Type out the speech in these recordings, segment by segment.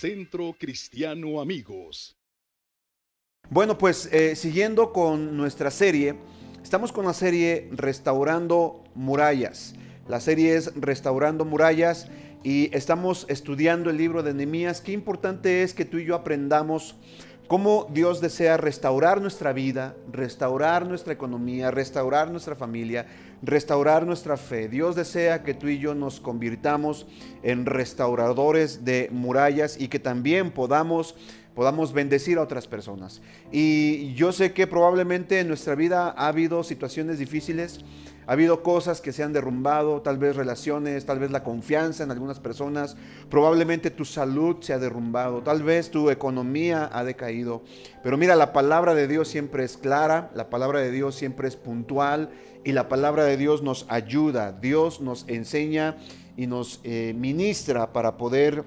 Centro Cristiano Amigos. Bueno, pues eh, siguiendo con nuestra serie, estamos con la serie Restaurando Murallas. La serie es Restaurando Murallas y estamos estudiando el libro de Nehemías. Qué importante es que tú y yo aprendamos cómo Dios desea restaurar nuestra vida, restaurar nuestra economía, restaurar nuestra familia, restaurar nuestra fe. Dios desea que tú y yo nos convirtamos en restauradores de murallas y que también podamos podamos bendecir a otras personas. Y yo sé que probablemente en nuestra vida ha habido situaciones difíciles, ha habido cosas que se han derrumbado, tal vez relaciones, tal vez la confianza en algunas personas, probablemente tu salud se ha derrumbado, tal vez tu economía ha decaído. Pero mira, la palabra de Dios siempre es clara, la palabra de Dios siempre es puntual y la palabra de Dios nos ayuda, Dios nos enseña y nos eh, ministra para poder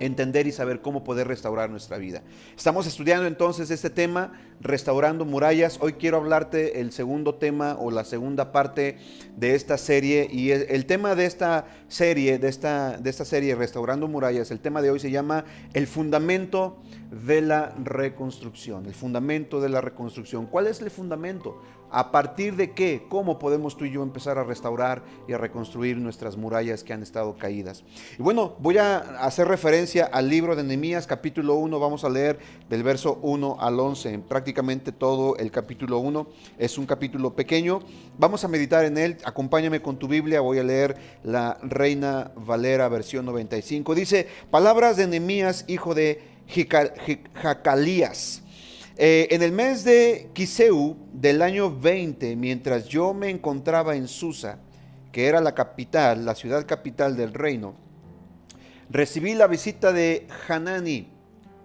entender y saber cómo poder restaurar nuestra vida. Estamos estudiando entonces este tema, restaurando murallas. Hoy quiero hablarte el segundo tema o la segunda parte de esta serie y el tema de esta serie, de esta, de esta serie Restaurando murallas, el tema de hoy se llama el fundamento de la reconstrucción, el fundamento de la reconstrucción. ¿Cuál es el fundamento? ¿A partir de qué? ¿Cómo podemos tú y yo empezar a restaurar y a reconstruir nuestras murallas que han estado caídas? Y bueno, voy a hacer referencia al libro de Nehemías, capítulo 1. Vamos a leer del verso 1 al 11. Prácticamente todo el capítulo 1 es un capítulo pequeño. Vamos a meditar en él. Acompáñame con tu Biblia. Voy a leer la Reina Valera, versión 95. Dice, palabras de Nehemías, hijo de Jacalías eh, en el mes de Kiseu del año 20, mientras yo me encontraba en Susa, que era la capital, la ciudad capital del reino, recibí la visita de Hanani,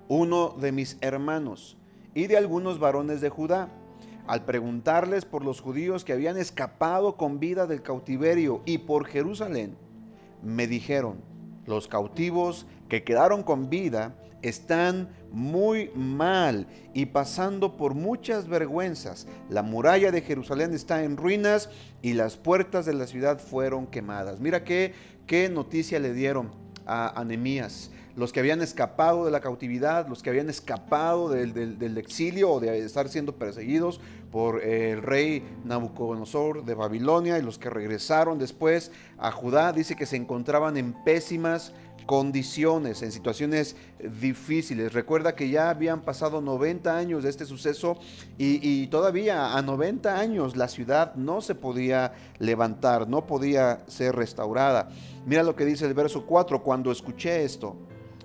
uno de mis hermanos, y de algunos varones de Judá. Al preguntarles por los judíos que habían escapado con vida del cautiverio y por Jerusalén, me dijeron, los cautivos que quedaron con vida están muy mal y pasando por muchas vergüenzas. La muralla de Jerusalén está en ruinas y las puertas de la ciudad fueron quemadas. Mira qué, qué noticia le dieron a Anemías. Los que habían escapado de la cautividad, los que habían escapado del, del exilio o de estar siendo perseguidos por el rey Nabucodonosor de Babilonia y los que regresaron después a Judá, dice que se encontraban en pésimas condiciones, en situaciones difíciles. Recuerda que ya habían pasado 90 años de este suceso y, todavía a 90 años la ciudad no se podía levantar, no podía ser restaurada. Mira lo que dice el verso 4, cuando escuché esto,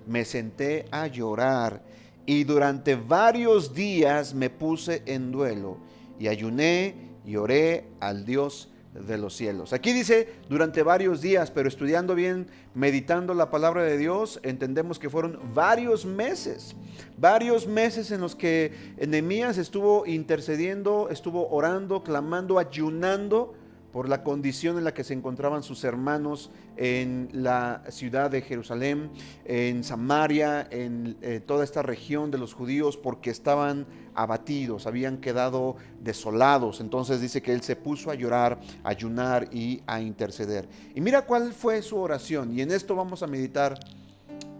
me senté a llorar y durante varios días me puse en duelo y ayuné y oré al Dios de los cielos. Aquí dice durante varios días, pero estudiando bien, meditando la palabra de Dios, entendemos que fueron varios meses, varios meses en los que Enemías estuvo intercediendo, estuvo orando, clamando, ayunando por la condición en la que se encontraban sus hermanos en la ciudad de Jerusalén, en Samaria, en eh, toda esta región de los judíos, porque estaban abatidos, habían quedado desolados. Entonces dice que él se puso a llorar, a ayunar y a interceder. Y mira cuál fue su oración, y en esto vamos a meditar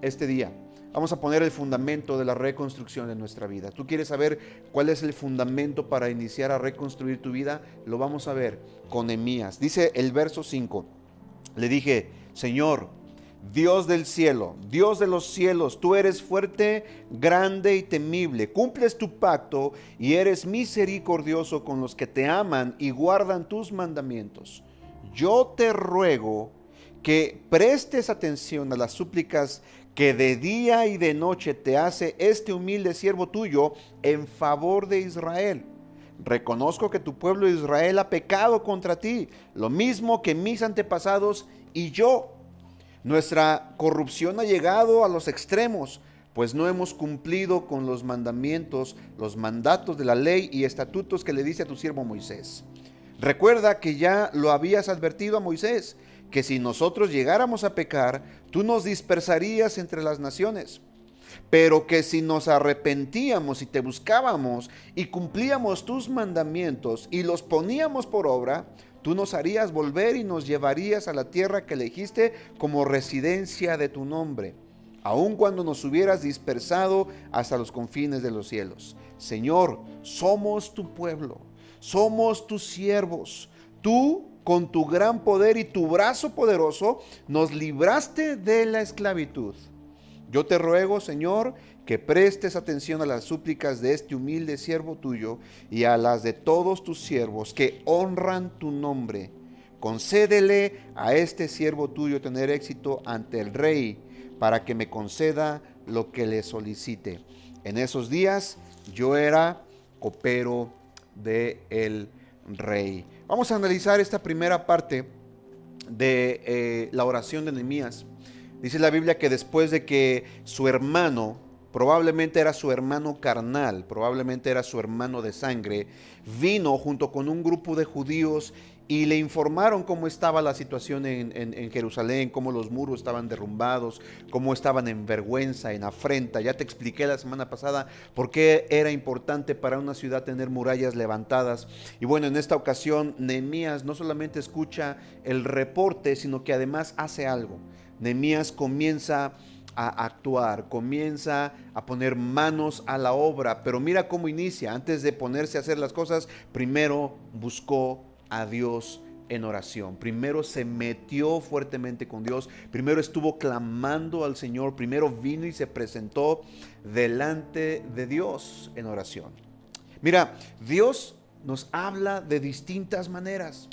este día. Vamos a poner el fundamento de la reconstrucción de nuestra vida. ¿Tú quieres saber cuál es el fundamento para iniciar a reconstruir tu vida? Lo vamos a ver con Emías. Dice el verso 5. Le dije, Señor, Dios del cielo, Dios de los cielos, tú eres fuerte, grande y temible. Cumples tu pacto y eres misericordioso con los que te aman y guardan tus mandamientos. Yo te ruego que prestes atención a las súplicas que de día y de noche te hace este humilde siervo tuyo en favor de Israel. Reconozco que tu pueblo Israel ha pecado contra ti, lo mismo que mis antepasados y yo. Nuestra corrupción ha llegado a los extremos, pues no hemos cumplido con los mandamientos, los mandatos de la ley y estatutos que le dice a tu siervo Moisés. Recuerda que ya lo habías advertido a Moisés que si nosotros llegáramos a pecar, tú nos dispersarías entre las naciones. Pero que si nos arrepentíamos y te buscábamos y cumplíamos tus mandamientos y los poníamos por obra, tú nos harías volver y nos llevarías a la tierra que elegiste como residencia de tu nombre. aun cuando nos hubieras dispersado hasta los confines de los cielos. Señor, somos tu pueblo, somos tus siervos. Tú, con tu gran poder y tu brazo poderoso, nos libraste de la esclavitud. Yo te ruego, Señor, que prestes atención a las súplicas de este humilde siervo tuyo y a las de todos tus siervos que honran tu nombre. Concédele a este siervo tuyo tener éxito ante el rey para que me conceda lo que le solicite. En esos días yo era copero de el rey. Vamos a analizar esta primera parte de eh, la oración de Nehemías. Dice la Biblia que después de que su hermano, probablemente era su hermano carnal, probablemente era su hermano de sangre, vino junto con un grupo de judíos y le informaron cómo estaba la situación en, Jerusalén, cómo los muros estaban derrumbados, cómo estaban en vergüenza, en afrenta. Ya te expliqué la semana pasada por qué era importante para una ciudad tener murallas levantadas. Y bueno, en esta ocasión Nehemías no solamente escucha el reporte, sino que además hace algo. Nehemías comienza a actuar, comienza a poner manos a la obra, pero mira cómo inicia. Antes de ponerse a hacer las cosas, primero buscó a Dios en oración. Primero se metió fuertemente con Dios, primero estuvo clamando al Señor, primero vino y se presentó delante de Dios en oración. Mira, Dios nos habla de distintas maneras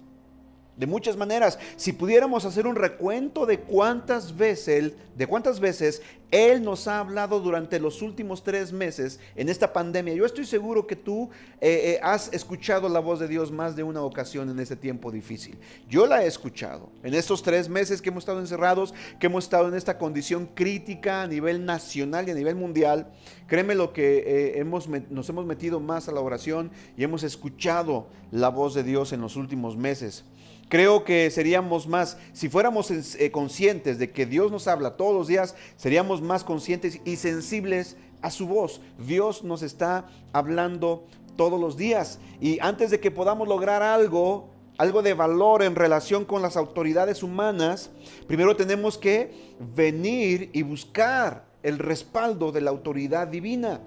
de muchas maneras. Si pudiéramos hacer un recuento de cuántas veces, de cuántas veces Él nos ha hablado durante los últimos tres meses en esta pandemia, yo estoy seguro que tú eh, eh, has escuchado la voz de Dios más de una ocasión en este tiempo difícil. Yo la he escuchado en estos tres meses que hemos estado encerrados, que hemos estado en esta condición crítica a nivel nacional y a nivel mundial. Créeme lo que eh, hemos, nos hemos metido más a la oración y hemos escuchado la voz de Dios en los últimos meses. Creo que seríamos más, si fuéramos eh, conscientes de que Dios nos habla todos los días, seríamos más conscientes y sensibles a su voz. Dios nos está hablando todos los días. Y antes de que podamos lograr algo, algo de valor en relación con las autoridades humanas, primero tenemos que venir y buscar el respaldo de la autoridad divina.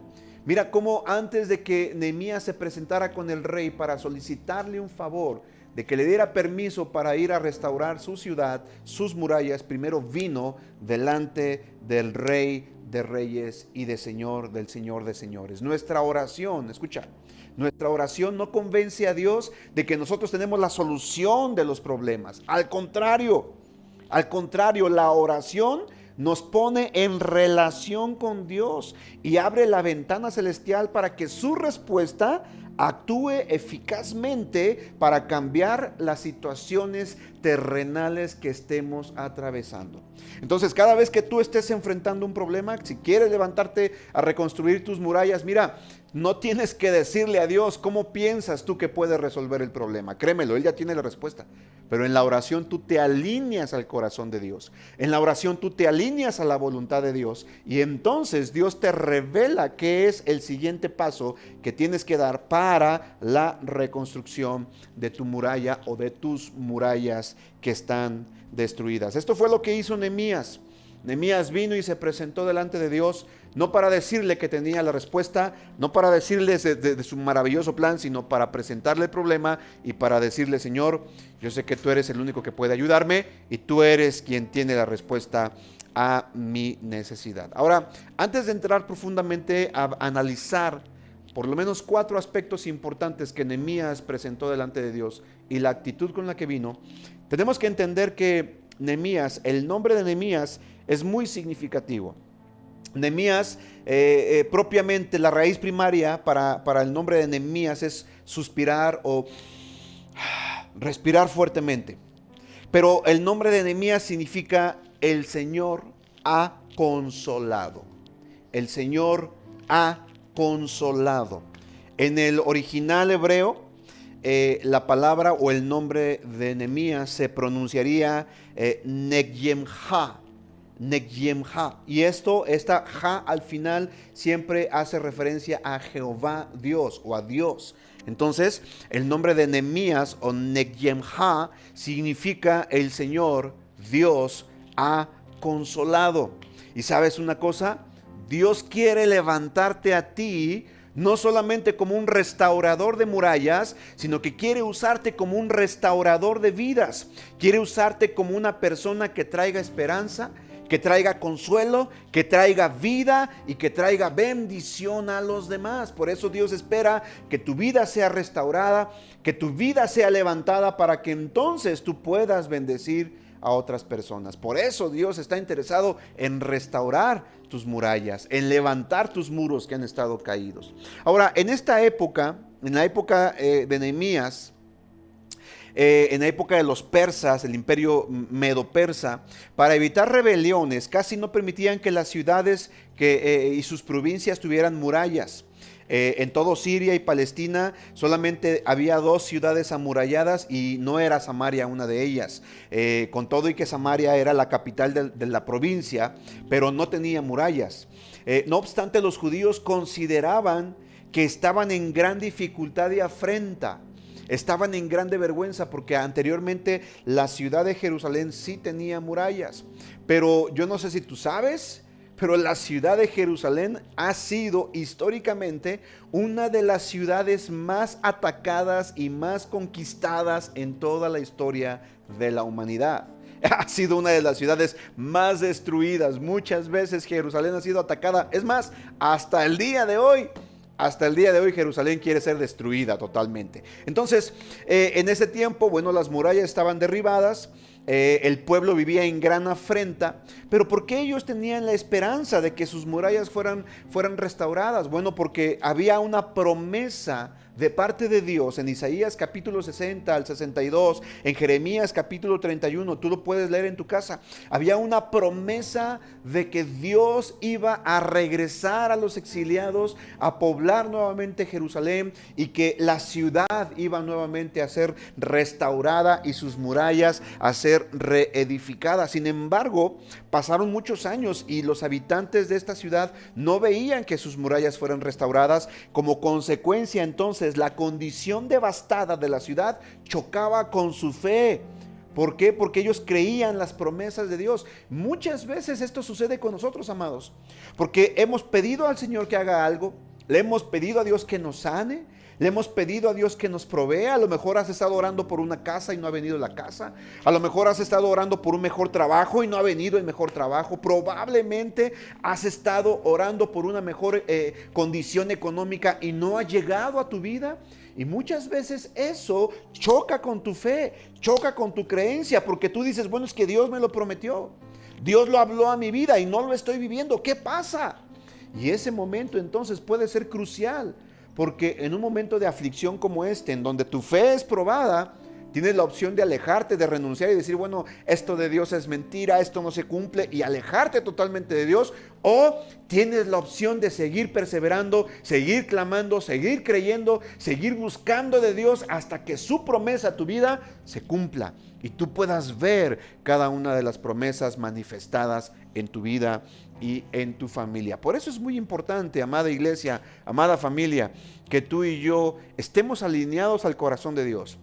Mira cómo antes de que Nehemías se presentara con el rey para solicitarle un favor, de que le diera permiso para ir a restaurar su ciudad, sus murallas, primero vino delante del rey de reyes y de señor del señor de señores. Nuestra oración, escucha, nuestra oración no convence a Dios de que nosotros tenemos la solución de los problemas. Al contrario, al contrario, la oración nos pone en relación con Dios y abre la ventana celestial para que su respuesta actúe eficazmente para cambiar las situaciones terrenales que estemos atravesando. Entonces, cada vez que tú estés enfrentando un problema, si quieres levantarte a reconstruir tus murallas, mira, no tienes que decirle a Dios cómo piensas tú que puedes resolver el problema. Créemelo, Él ya tiene la respuesta. Pero en la oración tú te alineas al corazón de Dios. En la oración tú te alineas a la voluntad de Dios. Y entonces Dios te revela qué es el siguiente paso que tienes que dar para la reconstrucción de tu muralla o de tus murallas que están destruidas. Esto fue lo que hizo Nehemías. Nehemías vino y se presentó delante de Dios, no para decirle que tenía la respuesta, no para decirle de, su maravilloso plan, sino para presentarle el problema y para decirle, Señor, yo sé que tú eres el único que puede ayudarme y tú eres quien tiene la respuesta a mi necesidad. Ahora, antes de entrar profundamente a analizar por lo menos cuatro aspectos importantes que Nehemías presentó delante de Dios y la actitud con la que vino, tenemos que entender que Nehemías, el nombre de Nehemías es muy significativo. Nehemías, eh, eh, propiamente la raíz primaria para, para el nombre de Nehemías es suspirar o respirar fuertemente. Pero el nombre de Nehemías significa el Señor ha consolado. El Señor ha consolado. En el original hebreo, eh, la palabra o el nombre de Nehemías se pronunciaría eh. Y esto, esta ja al final siempre hace referencia a Jehová Dios o a Dios. Entonces, el nombre de Nehemías o Negyemha significa el Señor Dios ha consolado. Y sabes una cosa, Dios quiere levantarte a ti no solamente como un restaurador de murallas, sino que quiere usarte como un restaurador de vidas. Quiere usarte como una persona que traiga esperanza, que traiga consuelo, que traiga vida y que traiga bendición a los demás. Por eso Dios espera que tu vida sea restaurada, que tu vida sea levantada para que entonces tú puedas bendecir a otras personas. Por eso Dios está interesado en restaurar tus murallas, en levantar tus muros que han estado caídos. Ahora, en esta época, en la época eh, de Nehemías, eh, en la época de los persas, el imperio medo-persa, para evitar rebeliones, casi no permitían que las ciudades eh, y sus provincias tuvieran murallas. Eh, en todo Siria y Palestina solamente había dos ciudades amuralladas y no era Samaria una de ellas. Con todo y que Samaria era la capital de, la provincia, pero no tenía murallas. No obstante, los judíos consideraban que estaban en gran dificultad y afrenta. Estaban en grande vergüenza porque anteriormente la ciudad de Jerusalén sí tenía murallas. Pero yo no sé si tú sabes, pero la ciudad de Jerusalén ha sido históricamente una de las ciudades más atacadas y más conquistadas en toda la historia de la humanidad. Ha sido una de las ciudades más destruidas. Muchas veces Jerusalén ha sido atacada. Es más, hasta el día de hoy hasta el día de hoy Jerusalén quiere ser destruida totalmente. Entonces, eh, en ese tiempo, bueno, las murallas estaban derribadas, eh, el pueblo vivía en gran afrenta, pero ¿por qué ellos tenían la esperanza de que sus murallas fueran, fueran restauradas? Bueno, porque había una promesa de parte de Dios en Isaías capítulo 60 al 62, en Jeremías capítulo 31, tú lo puedes leer en tu casa. Había una promesa de que Dios iba a regresar a los exiliados, a poblar nuevamente Jerusalén y que la ciudad iba nuevamente a ser restaurada y sus murallas a ser reedificadas. Sin embargo, pasaron muchos años y los habitantes de esta ciudad no veían que sus murallas fueran restauradas. Como consecuencia entonces, la condición devastada de la ciudad chocaba con su fe. ¿Por qué? Porque ellos creían las promesas de Dios. Muchas veces esto sucede con nosotros, amados. Porque hemos pedido al Señor que haga algo, le hemos pedido a Dios que nos sane, le hemos pedido a Dios que nos provea. A lo mejor has estado orando por una casa y no ha venido la casa. A lo mejor has estado orando por un mejor trabajo y no ha venido el mejor trabajo. Probablemente has estado orando por una mejor eh, condición económica y no ha llegado a tu vida. Y muchas veces eso choca con tu fe, choca con tu creencia, porque tú dices, bueno, es que Dios me lo prometió. Dios lo habló a mi vida y no lo estoy viviendo. ¿Qué pasa? Y ese momento entonces puede ser crucial porque en un momento de aflicción como este, en donde tu fe es probada, tienes la opción de alejarte, de renunciar y decir, bueno, esto de Dios es mentira, esto no se cumple y alejarte totalmente de Dios. O tienes la opción de seguir perseverando, seguir clamando, seguir creyendo, seguir buscando de Dios hasta que su promesa a tu vida se cumpla y tú puedas ver cada una de las promesas manifestadas en tu vida y en tu familia. Por eso es muy importante, amada iglesia, amada familia, que tú y yo estemos alineados al corazón de Dios.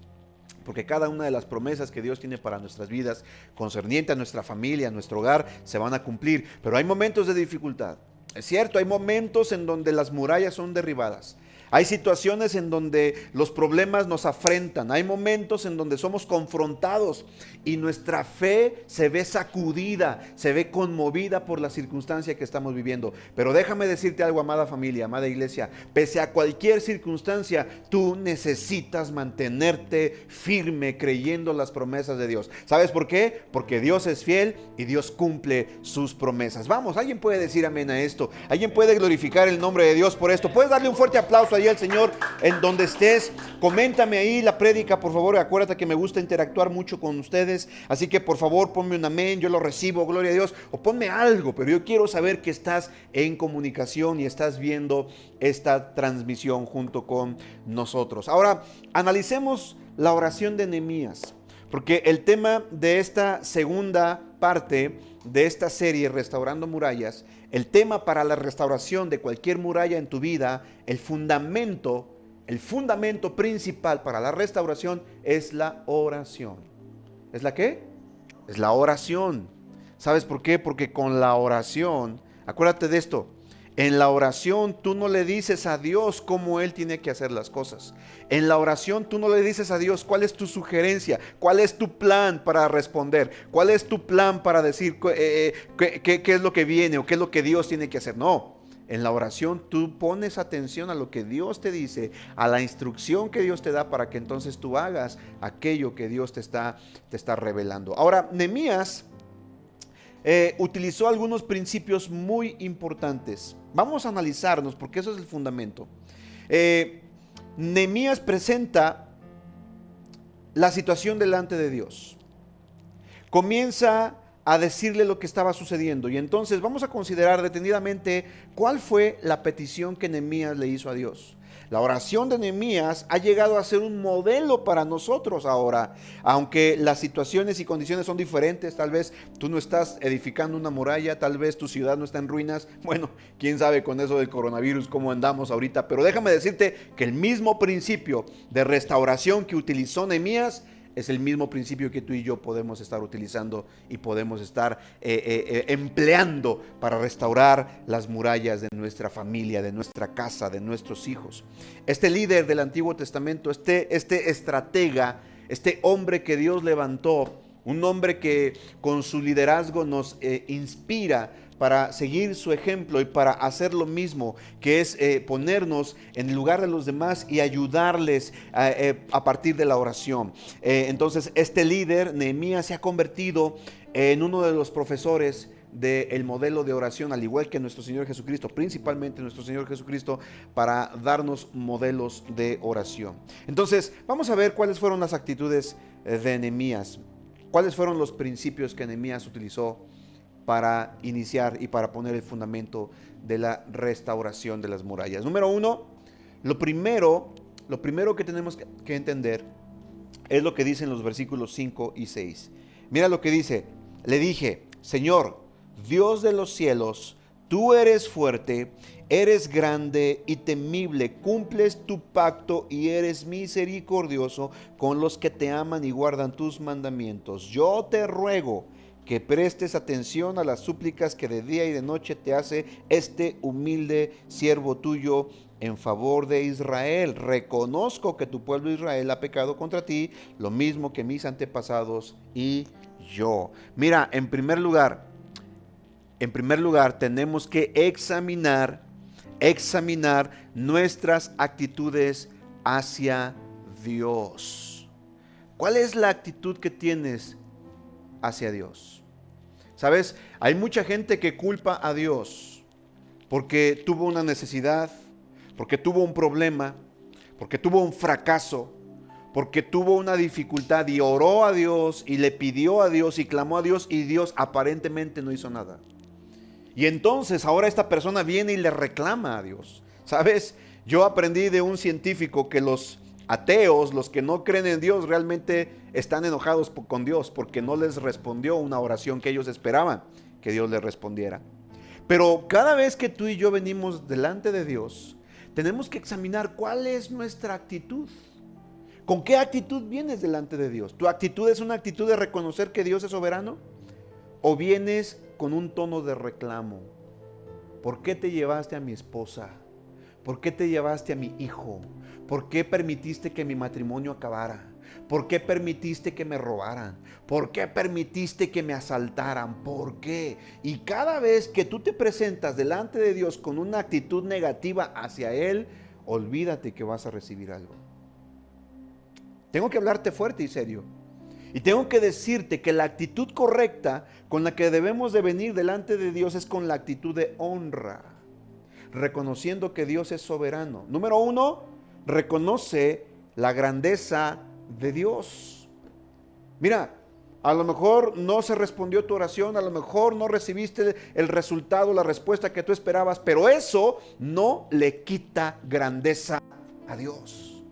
Porque cada una de las promesas que Dios tiene para nuestras vidas, concerniente a nuestra familia, a nuestro hogar, se van a cumplir. Pero hay momentos de dificultad. Es cierto, hay momentos en donde las murallas son derribadas. Hay situaciones en donde los problemas nos afrentan, hay momentos en donde somos confrontados y nuestra fe se ve sacudida, se ve conmovida por la circunstancia que estamos viviendo. Pero déjame decirte algo, amada familia, amada iglesia, pese a cualquier circunstancia, tú necesitas mantenerte firme creyendo las promesas de Dios. ¿Sabes por qué? Porque Dios es fiel y Dios cumple sus promesas. Vamos, alguien puede decir amén a esto, alguien puede glorificar el nombre de Dios por esto. Puedes darle un fuerte aplauso ahí al Señor en donde estés. Coméntame ahí la prédica, por favor. Acuérdate que me gusta interactuar mucho con ustedes. Así que por favor, ponme un amén, yo lo recibo, gloria a Dios. O ponme algo, pero yo quiero saber que estás en comunicación y estás viendo esta transmisión junto con nosotros. Ahora, analicemos la oración de Nehemías. Porque el tema de esta segunda parte de esta serie, Restaurando Murallas, el tema para la restauración de cualquier muralla en tu vida, el fundamento, el fundamento principal para la restauración es la oración. ¿Es la qué? Es la oración. ¿Sabes por qué? Porque con la oración, acuérdate de esto, en la oración tú no le dices a Dios cómo Él tiene que hacer las cosas. En la oración tú no le dices a Dios cuál es tu sugerencia, cuál es tu plan para responder, cuál es tu plan para decir eh, eh, qué, es lo que viene o qué es lo que Dios tiene que hacer. No, en la oración tú pones atención a lo que Dios te dice, a la instrucción que Dios te da para que entonces tú hagas aquello que Dios te está, te está revelando. Ahora, Nehemías eh, utilizó algunos principios muy importantes. Vamos a analizarnos porque eso es el fundamento. Eh, Nehemías presenta la situación delante de Dios. Comienza a decirle lo que estaba sucediendo. Y entonces vamos a considerar detenidamente cuál fue la petición que Nehemías le hizo a Dios. La oración de Nehemías ha llegado a ser un modelo para nosotros ahora, aunque las situaciones y condiciones son diferentes, tal vez tú no estás edificando una muralla, tal vez tu ciudad no está en ruinas, bueno, quién sabe con eso del coronavirus cómo andamos ahorita, pero déjame decirte que el mismo principio de restauración que utilizó Nehemías es el mismo principio que tú y yo podemos estar utilizando y podemos estar eh, eh, eh, empleando para restaurar las murallas de nuestra familia, de nuestra casa, de nuestros hijos. Este líder del Antiguo Testamento, este, este estratega, este hombre que Dios levantó, un hombre que con su liderazgo nos inspira para seguir su ejemplo y para hacer lo mismo, que es eh, ponernos en el lugar de los demás y ayudarles eh, a partir de la oración. Eh, entonces, este líder, Nehemías, se ha convertido en uno de los profesores del modelo de oración, al igual que nuestro Señor Jesucristo, principalmente nuestro Señor Jesucristo, para darnos modelos de oración. Entonces, vamos a ver cuáles fueron las actitudes de Nehemías, cuáles fueron los principios que Nehemías utilizó para iniciar y para poner el fundamento de la restauración de las murallas. Número uno, lo primero, lo primero que tenemos que entender es lo que dicen los versículos 5 y 6. Mira lo que dice, le dije, Señor, Dios de los cielos, tú eres fuerte, eres grande y temible, cumples tu pacto y eres misericordioso con los que te aman y guardan tus mandamientos. Yo te ruego, que prestes atención a las súplicas que de día y de noche te hace este humilde siervo tuyo en favor de Israel. Reconozco que tu pueblo Israel ha pecado contra ti, lo mismo que mis antepasados y yo. Mira, en primer lugar, en primer lugar tenemos que examinar, examinar nuestras actitudes hacia Dios. ¿Cuál es la actitud que tienes hacia Dios? Sabes, hay mucha gente que culpa a Dios porque tuvo una necesidad, porque tuvo un problema, porque tuvo un fracaso, porque tuvo una dificultad y oró a Dios y le pidió a Dios y clamó a Dios y Dios aparentemente no hizo nada. Y entonces ahora esta persona viene y le reclama a Dios. Sabes, yo aprendí de un científico que los ateos, los que no creen en Dios, realmente están enojados con Dios porque no les respondió una oración que ellos esperaban que Dios les respondiera. Pero cada vez que tú y yo venimos delante de Dios, tenemos que examinar cuál es nuestra actitud. ¿Con qué actitud vienes delante de Dios? ¿Tu actitud es una actitud de reconocer que Dios es soberano? ¿O vienes con un tono de reclamo? ¿Por qué te llevaste a mi esposa? ¿Por qué te llevaste a mi hijo? ¿Por qué permitiste que mi matrimonio acabara? ¿Por qué permitiste que me robaran? ¿Por qué permitiste que me asaltaran? ¿Por qué? Y cada vez que tú te presentas delante de Dios con una actitud negativa hacia Él, olvídate que vas a recibir algo. Tengo que hablarte fuerte y serio. Y tengo que decirte que la actitud correcta con la que debemos de venir delante de Dios es con la actitud de honra, reconociendo que Dios es soberano. Número uno, reconoce la grandeza de Dios. Mira, a lo mejor no se respondió tu oración, a lo mejor no recibiste el resultado, la respuesta que tú esperabas, pero eso no le quita grandeza a Dios.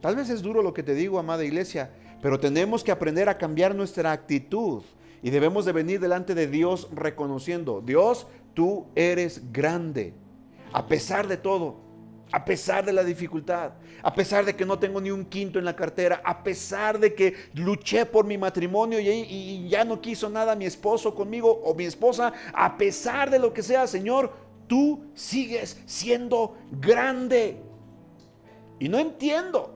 Tal vez es duro lo que te digo, amada iglesia, pero tenemos que aprender a cambiar nuestra actitud y debemos de venir delante de Dios reconociendo, Dios, tú eres grande, a pesar de todo. A pesar de la dificultad, a pesar de que no tengo ni un quinto en la cartera, a pesar de que luché por mi matrimonio y, ya no quiso nada mi esposo conmigo o mi esposa, a pesar de lo que sea, Señor, tú sigues siendo grande. Y no entiendo.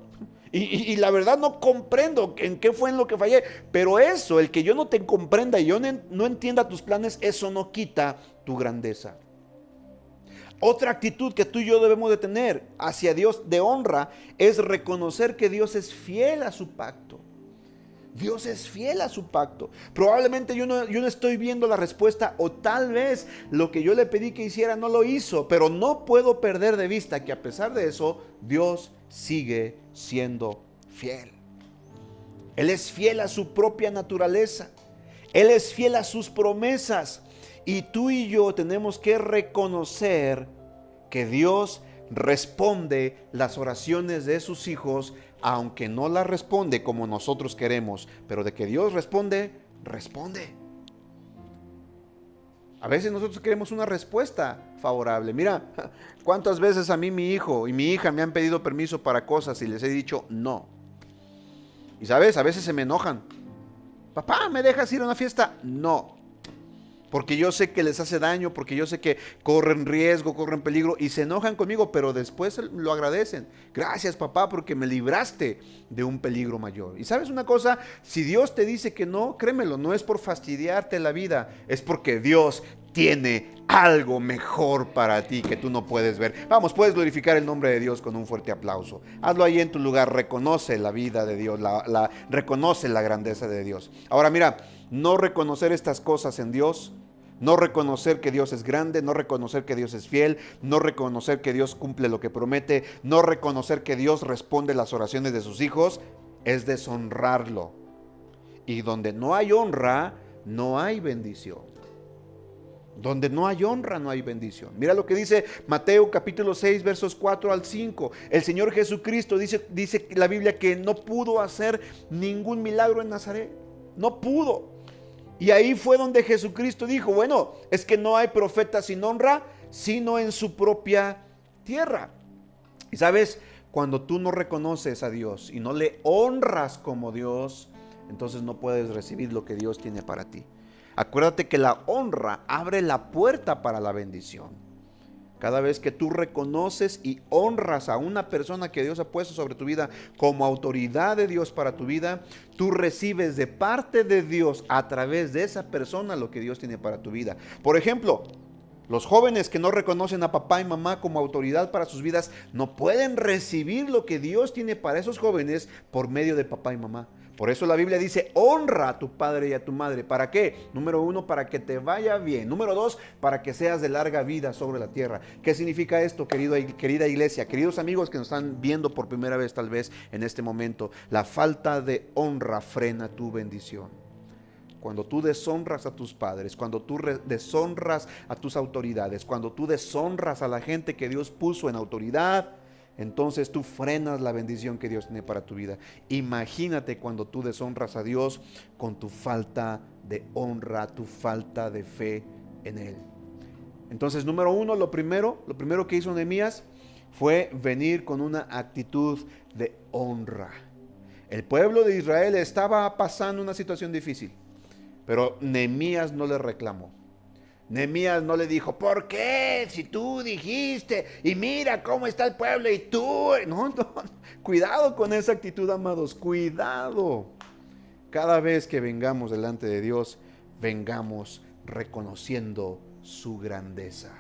Y, la verdad no comprendo en qué fue en lo que fallé. Pero eso, el que yo no te comprenda y yo no entienda tus planes, eso no quita tu grandeza. Otra actitud que tú y yo debemos de tener hacia Dios de honra es reconocer que Dios es fiel a su pacto. Dios es fiel a su pacto. Probablemente yo no, yo no estoy viendo la respuesta o tal vez lo que yo le pedí que hiciera no lo hizo, pero no puedo perder de vista que a pesar de eso, Dios sigue siendo fiel. Él es fiel a su propia naturaleza. Él es fiel a sus promesas. Y tú y yo tenemos que reconocer que Dios responde las oraciones de sus hijos, aunque no las responde como nosotros queremos, pero de que Dios responde, responde. A veces nosotros queremos una respuesta favorable. Mira, ¿cuántas veces a mí mi hijo y mi hija me han pedido permiso para cosas y les he dicho no? Y sabes, a veces se me enojan. Papá, ¿me dejas ir a una fiesta? No porque yo sé que les hace daño, porque yo sé que corren riesgo, corren peligro y se enojan conmigo, pero después lo agradecen. Gracias papá porque me libraste de un peligro mayor. Y sabes una cosa, si Dios te dice que no, créemelo, no es por fastidiarte la vida, es porque Dios tiene algo mejor para ti que tú no puedes ver. Vamos, puedes glorificar el nombre de Dios con un fuerte aplauso. Hazlo ahí en tu lugar, reconoce la vida de Dios, la, reconoce la grandeza de Dios. Ahora mira, no reconocer estas cosas en Dios no reconocer que Dios es grande, no reconocer que Dios es fiel, no reconocer que Dios cumple lo que promete, no reconocer que Dios responde las oraciones de sus hijos, es deshonrarlo. Y donde no hay honra, no hay bendición. Donde no hay honra, no hay bendición. Mira lo que dice Mateo capítulo 6, versos 4 al 5. El Señor Jesucristo dice, dice la Biblia que no pudo hacer ningún milagro en Nazaret. No pudo. Y ahí fue donde Jesucristo dijo, bueno, es que no hay profeta sin honra, sino en su propia tierra. Y sabes, cuando tú no reconoces a Dios y no le honras como Dios, entonces no puedes recibir lo que Dios tiene para ti. Acuérdate que la honra abre la puerta para la bendición. Cada vez que tú reconoces y honras a una persona que Dios ha puesto sobre tu vida como autoridad de Dios para tu vida, tú recibes de parte de Dios a través de esa persona lo que Dios tiene para tu vida. Por ejemplo, los jóvenes que no reconocen a papá y mamá como autoridad para sus vidas no pueden recibir lo que Dios tiene para esos jóvenes por medio de papá y mamá. Por eso la Biblia dice, honra a tu padre y a tu madre. ¿Para qué? Número uno, para que te vaya bien. Número dos, para que seas de larga vida sobre la tierra. ¿Qué significa esto, querido, querida iglesia? Queridos amigos que nos están viendo por primera vez tal vez en este momento, la falta de honra frena tu bendición. Cuando tú deshonras a tus padres, cuando tú deshonras a tus autoridades, cuando tú deshonras a la gente que Dios puso en autoridad, entonces tú frenas la bendición que Dios tiene para tu vida. Imagínate cuando tú deshonras a Dios con tu falta de honra, tu falta de fe en Él. Entonces, número uno, lo primero, lo primero que hizo Nehemías fue venir con una actitud de honra. El pueblo de Israel estaba pasando una situación difícil, pero Nehemías no le reclamó. Nehemías no le dijo, ¿por qué? Si tú dijiste, y mira cómo está el pueblo, y tú. No, no, cuidado con esa actitud, amados, cuidado. Cada vez que vengamos delante de Dios, vengamos reconociendo su grandeza.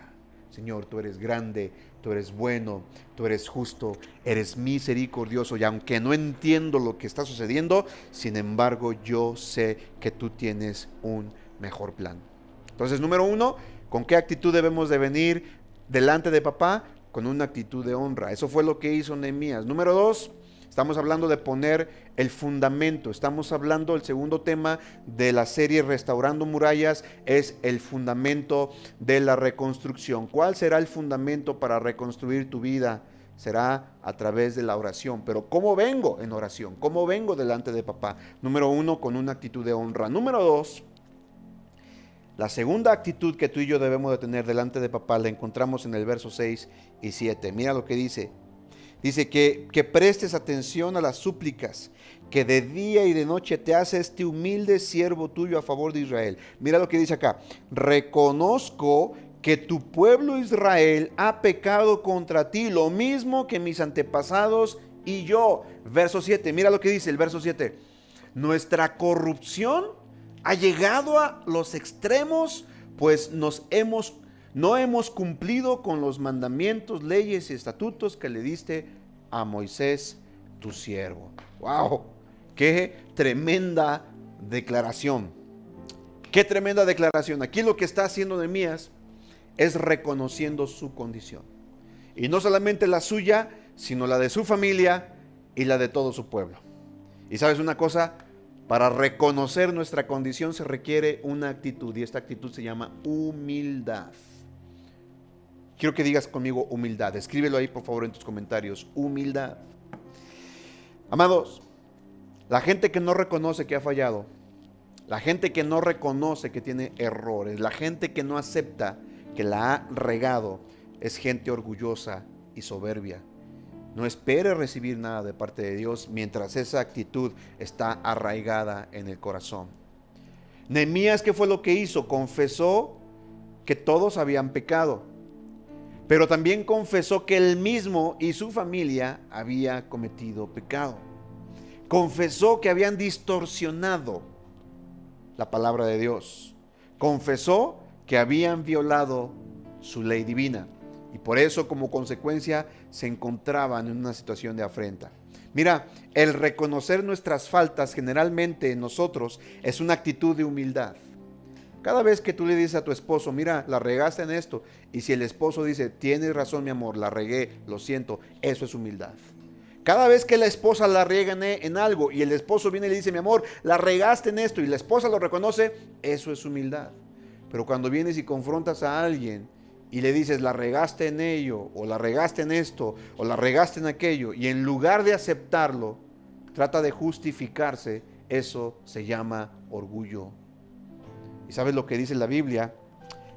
Señor, tú eres grande, tú eres bueno, tú eres justo, eres misericordioso. Y aunque no entiendo lo que está sucediendo, sin embargo yo sé que tú tienes un mejor plan. Entonces, número uno, ¿con qué actitud debemos de venir delante de papá? Con una actitud de honra. Eso fue lo que hizo Nehemías. Número dos, estamos hablando de poner el fundamento. Estamos hablando, el segundo tema de la serie Restaurando Murallas es el fundamento de la reconstrucción. ¿Cuál será el fundamento para reconstruir tu vida? será a través de la oración. Pero ¿cómo vengo en oración? ¿Cómo vengo delante de papá? Número uno, con una actitud de honra. Número dos, La segunda actitud que tú y yo debemos de tener delante de papá la encontramos en el verso 6 y 7. Mira lo que dice. Dice que, que prestes atención a las súplicas que de día y de noche te hace este humilde siervo tuyo a favor de Israel. Mira lo que dice acá. Reconozco que tu pueblo Israel ha pecado contra ti, lo mismo que mis antepasados y yo. Verso 7, mira lo que dice el verso 7. Nuestra corrupción ha llegado a los extremos, pues nos hemos no hemos cumplido con los mandamientos, leyes y estatutos que le diste a Moisés, tu siervo. Wow, qué tremenda declaración. Qué tremenda declaración. Aquí lo que está haciendo Nehemías es reconociendo su condición. Y no solamente la suya, sino la de su familia y la de todo su pueblo. Y sabes una cosa, para reconocer nuestra condición se requiere una actitud y esta actitud se llama humildad. Quiero que digas conmigo humildad. Escríbelo ahí por favor en tus comentarios. Humildad. Amados, la gente que no reconoce que ha fallado, la gente que no reconoce que tiene errores, la gente que no acepta que la ha regado, es gente orgullosa y soberbia. No espere recibir nada de parte de Dios mientras esa actitud está arraigada en el corazón. Nehemías, ¿qué fue lo que hizo? Confesó que todos habían pecado, pero también confesó que él mismo y su familia había cometido pecado. Confesó que habían distorsionado la palabra de Dios. Confesó que habían violado su ley divina y por eso como consecuencia se encontraban en una situación de afrenta. Mira, el reconocer nuestras faltas generalmente en nosotros es una actitud de humildad. Cada vez que tú le dices a tu esposo, mira, la regaste en esto, y si el esposo dice, tienes razón mi amor, la regué, lo siento, eso es humildad. Cada vez que la esposa la riega en algo y el esposo viene y le dice, mi amor, la regaste en esto y la esposa lo reconoce, eso es humildad. Pero cuando vienes y confrontas a alguien y le dices, la regaste en ello, o la regaste en esto, o la regaste en aquello, y en lugar de aceptarlo, trata de justificarse, eso se llama orgullo. ¿Y sabes lo que dice la Biblia?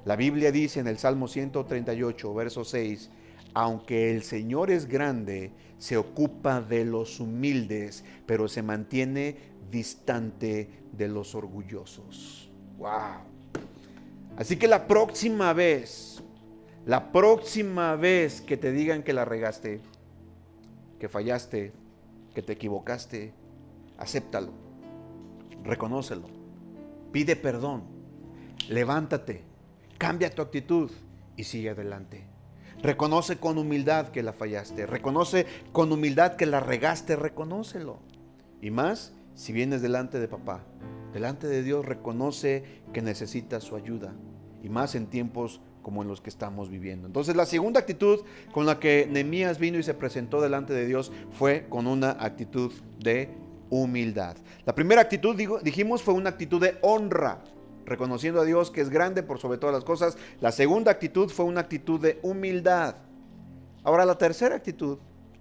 La Biblia dice en el Salmo 138, verso 6, aunque el Señor es grande, se ocupa de los humildes, pero se mantiene distante de los orgullosos. ¡Wow! Así que la próxima vez la próxima vez que te digan que la regaste, que fallaste, que te equivocaste, acéptalo, reconócelo, pide perdón, levántate, cambia tu actitud y sigue adelante. Reconoce con humildad que la fallaste, reconoce con humildad que la regaste, reconócelo. Y más si vienes delante de papá, delante de Dios, reconoce que necesitas su ayuda. Y más en tiempos como en los que estamos viviendo. Entonces la segunda actitud con la que Nehemías vino y se presentó delante de Dios fue con una actitud de humildad. La primera actitud, dijimos, fue una actitud de honra, reconociendo a Dios que es grande por sobre todas las cosas. La segunda actitud fue una actitud de humildad. Ahora la tercera actitud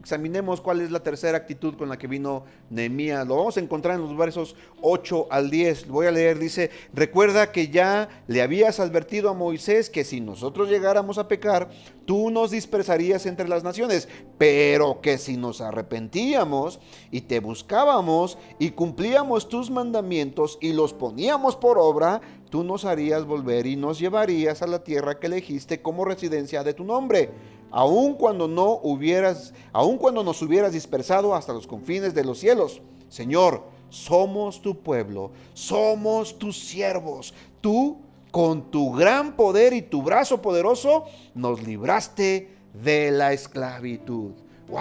Examinemos cuál es la tercera actitud con la que vino Nehemías. Lo vamos a encontrar en los versos 8 al 10. Voy a leer, dice, recuerda que ya le habías advertido a Moisés que si nosotros llegáramos a pecar, tú nos dispersarías entre las naciones, pero que si nos arrepentíamos y te buscábamos y cumplíamos tus mandamientos y los poníamos por obra, tú nos harías volver y nos llevarías a la tierra que elegiste como residencia de tu nombre aun cuando no hubieras, aun cuando nos hubieras dispersado hasta los confines de los cielos. Señor, somos tu pueblo, somos tus siervos. Tú, con tu gran poder y tu brazo poderoso, nos libraste de la esclavitud. ¡Wow!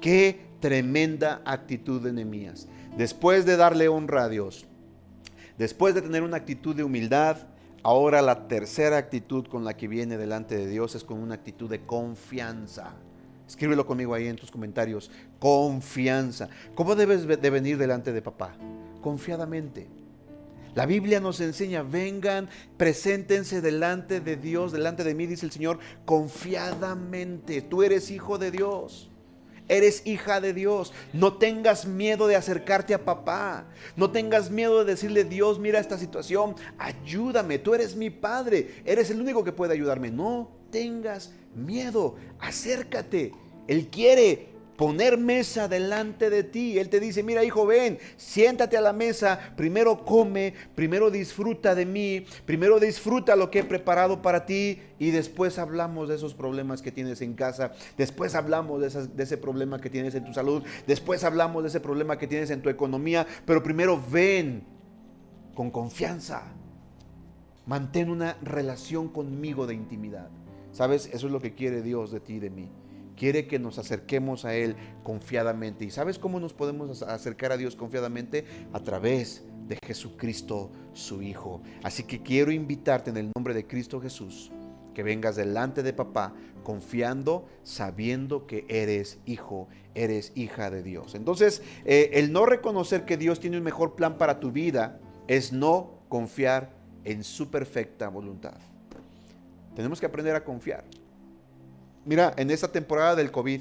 ¡Qué tremenda actitud de Nehemías! Después de darle honra a Dios, después de tener una actitud de humildad, Ahora la tercera actitud con la que viene delante de Dios es con una actitud de confianza. Escríbelo conmigo ahí en tus comentarios. Confianza. ¿Cómo debes de venir delante de papá? Confiadamente. La Biblia nos enseña, vengan, preséntense delante de Dios, delante de mí, dice el Señor, confiadamente. Tú eres hijo de Dios. Eres hija de Dios. No tengas miedo de acercarte a papá. No tengas miedo de decirle, Dios, mira esta situación. Ayúdame. Tú eres mi padre. Eres el único que puede ayudarme. No tengas miedo. Acércate. Él quiere poner mesa delante de ti. Él te dice, mira hijo, ven, siéntate a la mesa, primero come, primero disfruta de mí, primero disfruta lo que he preparado para ti y después hablamos de esos problemas que tienes en casa, después hablamos de, ese problema que tienes en tu salud, después hablamos de ese problema que tienes en tu economía, pero primero ven con confianza. Mantén una relación conmigo de intimidad. ¿Sabes? Eso es lo que quiere Dios de ti y de mí quiere que nos acerquemos a Él confiadamente. ¿Y sabes cómo nos podemos acercar a Dios confiadamente? A través de Jesucristo, su Hijo. Así que quiero invitarte en el nombre de Cristo Jesús, que vengas delante de papá confiando, sabiendo que eres hijo, eres hija de Dios. Entonces, eh, el no reconocer que Dios tiene un mejor plan para tu vida es no confiar en su perfecta voluntad. Tenemos que aprender a confiar. Mira, en esta temporada del COVID,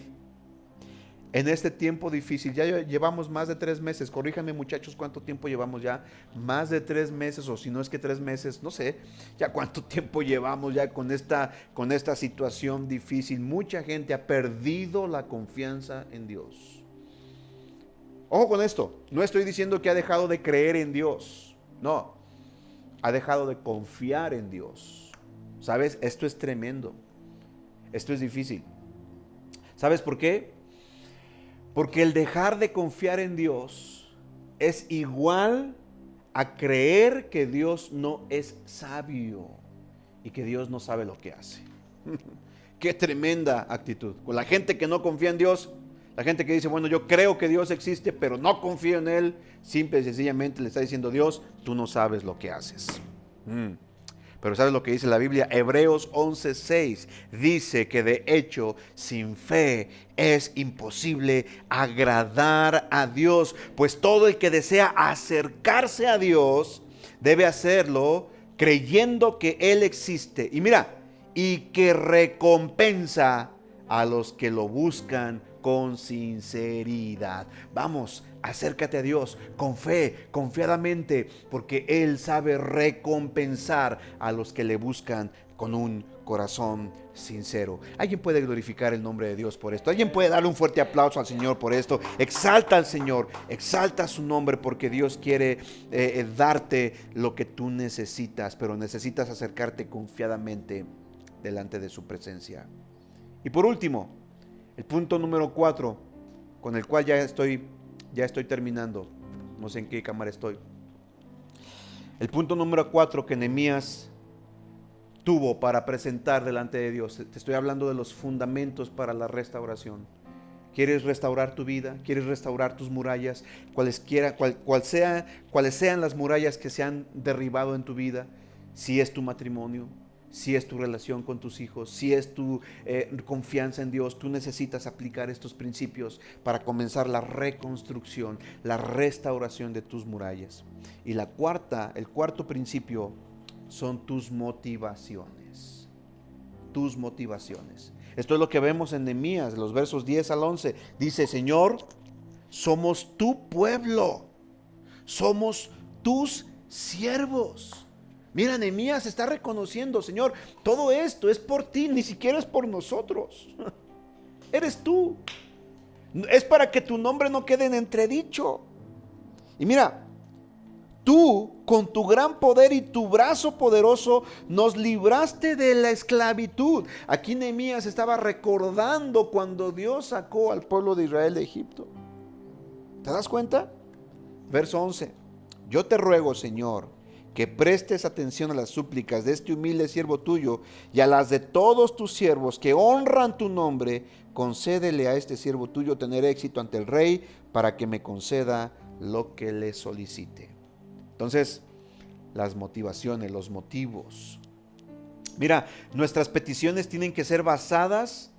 en este tiempo difícil, ya llevamos más de tres meses, corríjanme muchachos cuánto tiempo llevamos ya, más de tres meses o si no es que tres meses, no sé, ya cuánto tiempo llevamos ya con esta, con esta situación difícil. Mucha gente ha perdido la confianza en Dios. Ojo con esto, no estoy diciendo que ha dejado de creer en Dios, no, ha dejado de confiar en Dios. ¿Sabes? Esto es tremendo. Esto es difícil. ¿Sabes por qué? Porque el dejar de confiar en Dios es igual a creer que Dios no es sabio y que Dios no sabe lo que hace. Qué tremenda actitud. Con la gente que no confía en Dios, la gente que dice, bueno, yo creo que Dios existe, pero no confío en Él, simple y sencillamente le está diciendo Dios, tú no sabes lo que haces. Mm. Pero ¿sabes lo que dice la Biblia? Hebreos 11:6 dice que de hecho sin fe es imposible agradar a Dios, pues todo el que desea acercarse a Dios debe hacerlo creyendo que Él existe. Y mira, y que recompensa a los que lo buscan con sinceridad. Vamos, acércate a Dios con fe, confiadamente, porque Él sabe recompensar a los que le buscan con un corazón sincero. Alguien puede glorificar el nombre de Dios por esto. Alguien puede darle un fuerte aplauso al Señor por esto. Exalta al Señor, exalta su nombre porque Dios quiere eh, eh, darte lo que tú necesitas, pero necesitas acercarte confiadamente delante de su presencia. Y por último, el punto número cuatro, con el cual ya estoy, ya estoy terminando. No sé en qué cámara estoy. El punto número cuatro que Nehemías tuvo para presentar delante de Dios. Te estoy hablando de los fundamentos para la restauración. ¿Quieres restaurar tu vida? ¿Quieres restaurar tus murallas? Cualesquiera, cual, cual sea, cuales sean las murallas que se han derribado en tu vida. Si es tu matrimonio, si es tu relación con tus hijos, si es tu eh, confianza en Dios, tú necesitas aplicar estos principios para comenzar la reconstrucción, la restauración de tus murallas. Y la cuarta, el cuarto principio son tus motivaciones. Tus motivaciones. Esto es lo que vemos en Nehemías, los versos 10 al 11. Dice, Señor, somos tu pueblo, somos tus siervos Mira, Nehemías está reconociendo, Señor, todo esto es por ti, ni siquiera es por nosotros. Eres tú. Es para que tu nombre no quede en entredicho. Y mira, tú con tu gran poder y tu brazo poderoso nos libraste de la esclavitud. Aquí Nehemías estaba recordando cuando Dios sacó al pueblo de Israel de Egipto. ¿Te das cuenta? Verso 11. Yo te ruego, Señor, que prestes atención a las súplicas de este humilde siervo tuyo y a las de todos tus siervos que honran tu nombre, concédele a este siervo tuyo tener éxito ante el rey para que me conceda lo que le solicite. Entonces, las motivaciones, los motivos. Mira, nuestras peticiones tienen que ser basadas,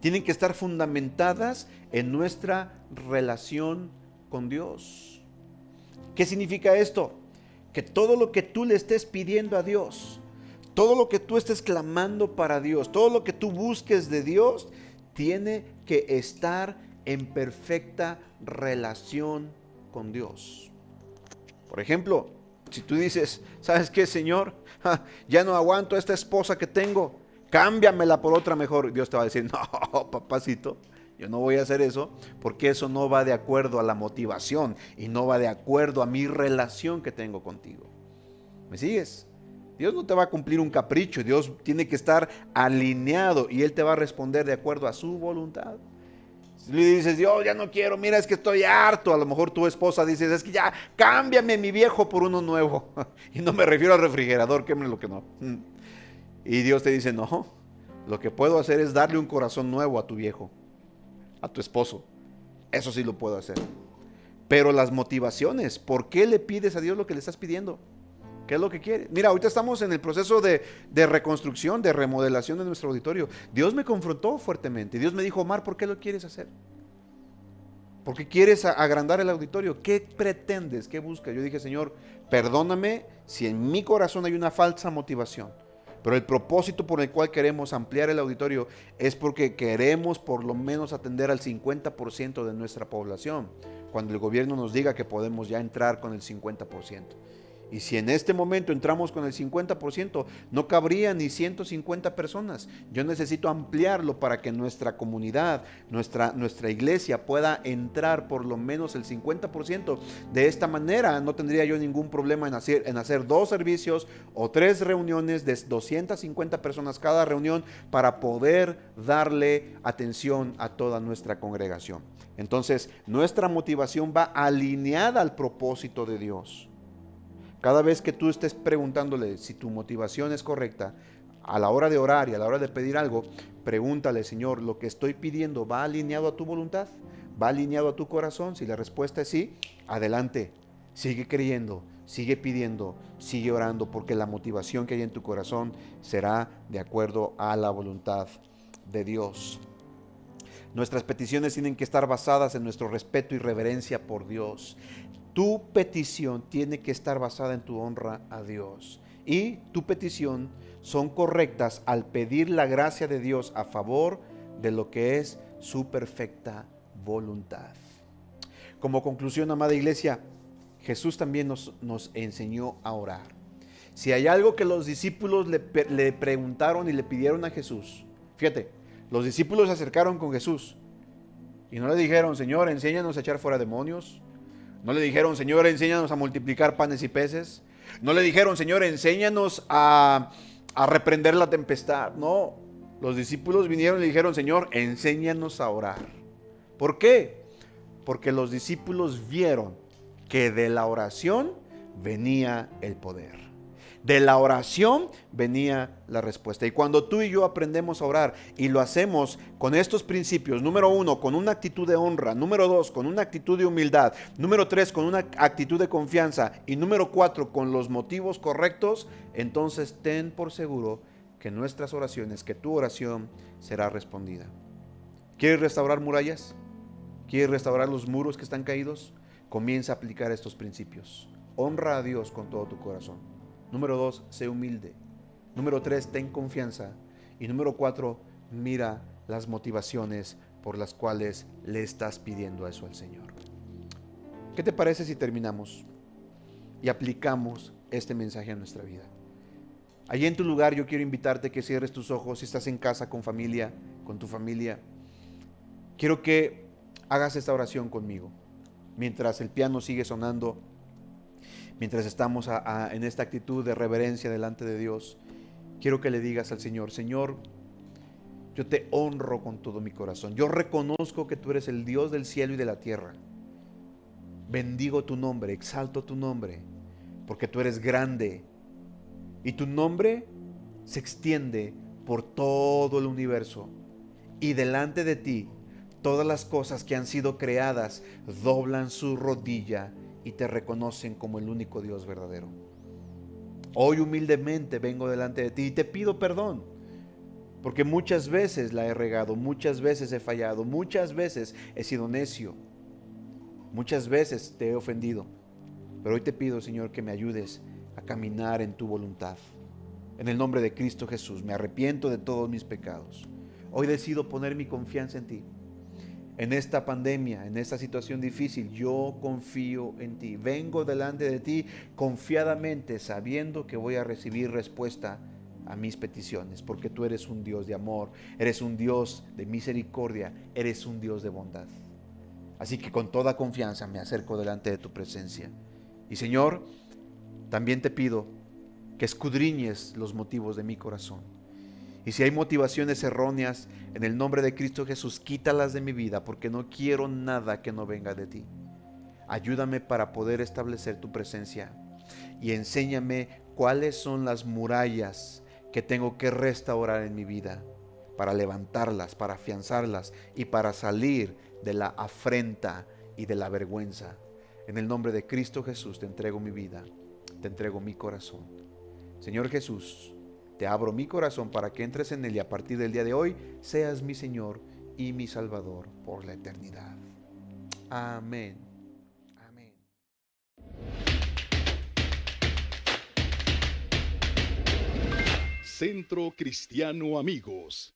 tienen que estar fundamentadas en nuestra relación con Dios. ¿Qué significa esto? Que todo lo que tú le estés pidiendo a Dios, todo lo que tú estés clamando para Dios, todo lo que tú busques de Dios, tiene que estar en perfecta relación con Dios. Por ejemplo, si tú dices, ¿sabes qué, Señor? ya no aguanto esta esposa que tengo, cámbiamela por otra mejor. Dios te va a decir, no, papacito, yo no voy a hacer eso porque eso no va de acuerdo a la motivación y no va de acuerdo a mi relación que tengo contigo. ¿Me sigues? Dios no te va a cumplir un capricho, Dios tiene que estar alineado y Él te va a responder de acuerdo a su voluntad. Si le dices, Dios, ya no quiero, mira, es que estoy harto. A lo mejor tu esposa dice, es que ya, cámbiame mi viejo por uno nuevo. y no me refiero al refrigerador, que lo que no. Y Dios te dice, no, lo que puedo hacer es darle un corazón nuevo a tu viejo, a tu esposo. Eso sí lo puedo hacer. Pero las motivaciones, ¿por qué le pides a Dios lo que le estás pidiendo? ¿Qué es lo que quiere? Mira, ahorita estamos en el proceso de, reconstrucción, de remodelación de nuestro auditorio. Dios me confrontó fuertemente. Dios me dijo, Omar, ¿por qué lo quieres hacer? ¿Por qué quieres agrandar el auditorio? ¿Qué pretendes? ¿Qué buscas? Yo dije, Señor, perdóname si en mi corazón hay una falsa motivación. Pero el propósito por el cual queremos ampliar el auditorio es porque queremos por lo menos atender al 50% de nuestra población, cuando el gobierno nos diga que podemos ya entrar con el 50%. Y si en este momento entramos con el 50%, no cabría ni 150 personas. Yo necesito ampliarlo para que nuestra comunidad, nuestra, nuestra iglesia pueda entrar por lo menos el 50%. De esta manera no tendría yo ningún problema en hacer, en hacer dos servicios o tres reuniones de 250 personas cada reunión para poder darle atención a toda nuestra congregación. Entonces, nuestra motivación va alineada al propósito de Dios. Cada vez que tú estés preguntándole si tu motivación es correcta, a la hora de orar y a la hora de pedir algo, pregúntale, Señor, ¿lo que estoy pidiendo va alineado a tu voluntad? ¿Va alineado a tu corazón? Si la respuesta es sí, adelante. Sigue creyendo, sigue pidiendo, sigue orando, porque la motivación que hay en tu corazón será de acuerdo a la voluntad de Dios. Nuestras peticiones tienen que estar basadas en nuestro respeto y reverencia por Dios. Tu petición tiene que estar basada en tu honra a Dios. Y tu petición son correctas al pedir la gracia de Dios a favor de lo que es su perfecta voluntad. Como conclusión, amada iglesia, Jesús también nos, nos enseñó a orar. Si hay algo que los discípulos le, le preguntaron y le pidieron a Jesús, fíjate, los discípulos se acercaron con Jesús y no le dijeron, Señor, enséñanos a echar fuera demonios, no le dijeron, Señor, enséñanos a multiplicar panes y peces. No le dijeron, Señor, enséñanos a, a reprender la tempestad. No, los discípulos vinieron y le dijeron, Señor, enséñanos a orar. ¿Por qué? Porque los discípulos vieron que de la oración venía el poder. De la oración venía la respuesta. Y cuando tú y yo aprendemos a orar y lo hacemos con estos principios, número uno, con una actitud de honra, número dos, con una actitud de humildad, número tres, con una actitud de confianza y número cuatro, con los motivos correctos, entonces ten por seguro que nuestras oraciones, que tu oración será respondida. ¿Quieres restaurar murallas? ¿Quieres restaurar los muros que están caídos? Comienza a aplicar estos principios. Honra a Dios con todo tu corazón. Número dos, sé humilde. Número tres, ten confianza. Y número cuatro, mira las motivaciones por las cuales le estás pidiendo eso al Señor. ¿Qué te parece si terminamos y aplicamos este mensaje a nuestra vida? Allí en tu lugar yo quiero invitarte que cierres tus ojos si estás en casa con familia, con tu familia. Quiero que hagas esta oración conmigo. Mientras el piano sigue sonando, mientras estamos en esta actitud de reverencia delante de Dios, quiero que le digas al Señor, Señor, yo te honro con todo mi corazón. Yo reconozco que tú eres el Dios del cielo y de la tierra. Bendigo tu nombre, exalto tu nombre, porque tú eres grande y tu nombre se extiende por todo el universo. Y delante de ti, todas las cosas que han sido creadas doblan su rodilla y te reconocen como el único Dios verdadero. Hoy humildemente vengo delante de ti y te pido perdón, porque muchas veces la he regado, muchas veces he fallado, muchas veces he sido necio, muchas veces te he ofendido, pero hoy te pido, Señor, que me ayudes a caminar en tu voluntad. En el nombre de Cristo Jesús, me arrepiento de todos mis pecados. Hoy decido poner mi confianza en ti. En esta pandemia, en esta situación difícil, yo confío en ti. Vengo delante de ti confiadamente, sabiendo que voy a recibir respuesta a mis peticiones, porque tú eres un Dios de amor, eres un Dios de misericordia, eres un Dios de bondad. Así que con toda confianza me acerco delante de tu presencia. Y Señor, también te pido que escudriñes los motivos de mi corazón. Y si hay motivaciones erróneas, en el nombre de Cristo Jesús, quítalas de mi vida, porque no quiero nada que no venga de ti. Ayúdame para poder establecer tu presencia y enséñame cuáles son las murallas que tengo que restaurar en mi vida para levantarlas, para afianzarlas y para salir de la afrenta y de la vergüenza. En el nombre de Cristo Jesús te entrego mi vida, te entrego mi corazón. Señor Jesús, te abro mi corazón para que entres en él y a partir del día de hoy seas mi Señor y mi Salvador por la eternidad. Amén. Amén. Centro Cristiano Amigos.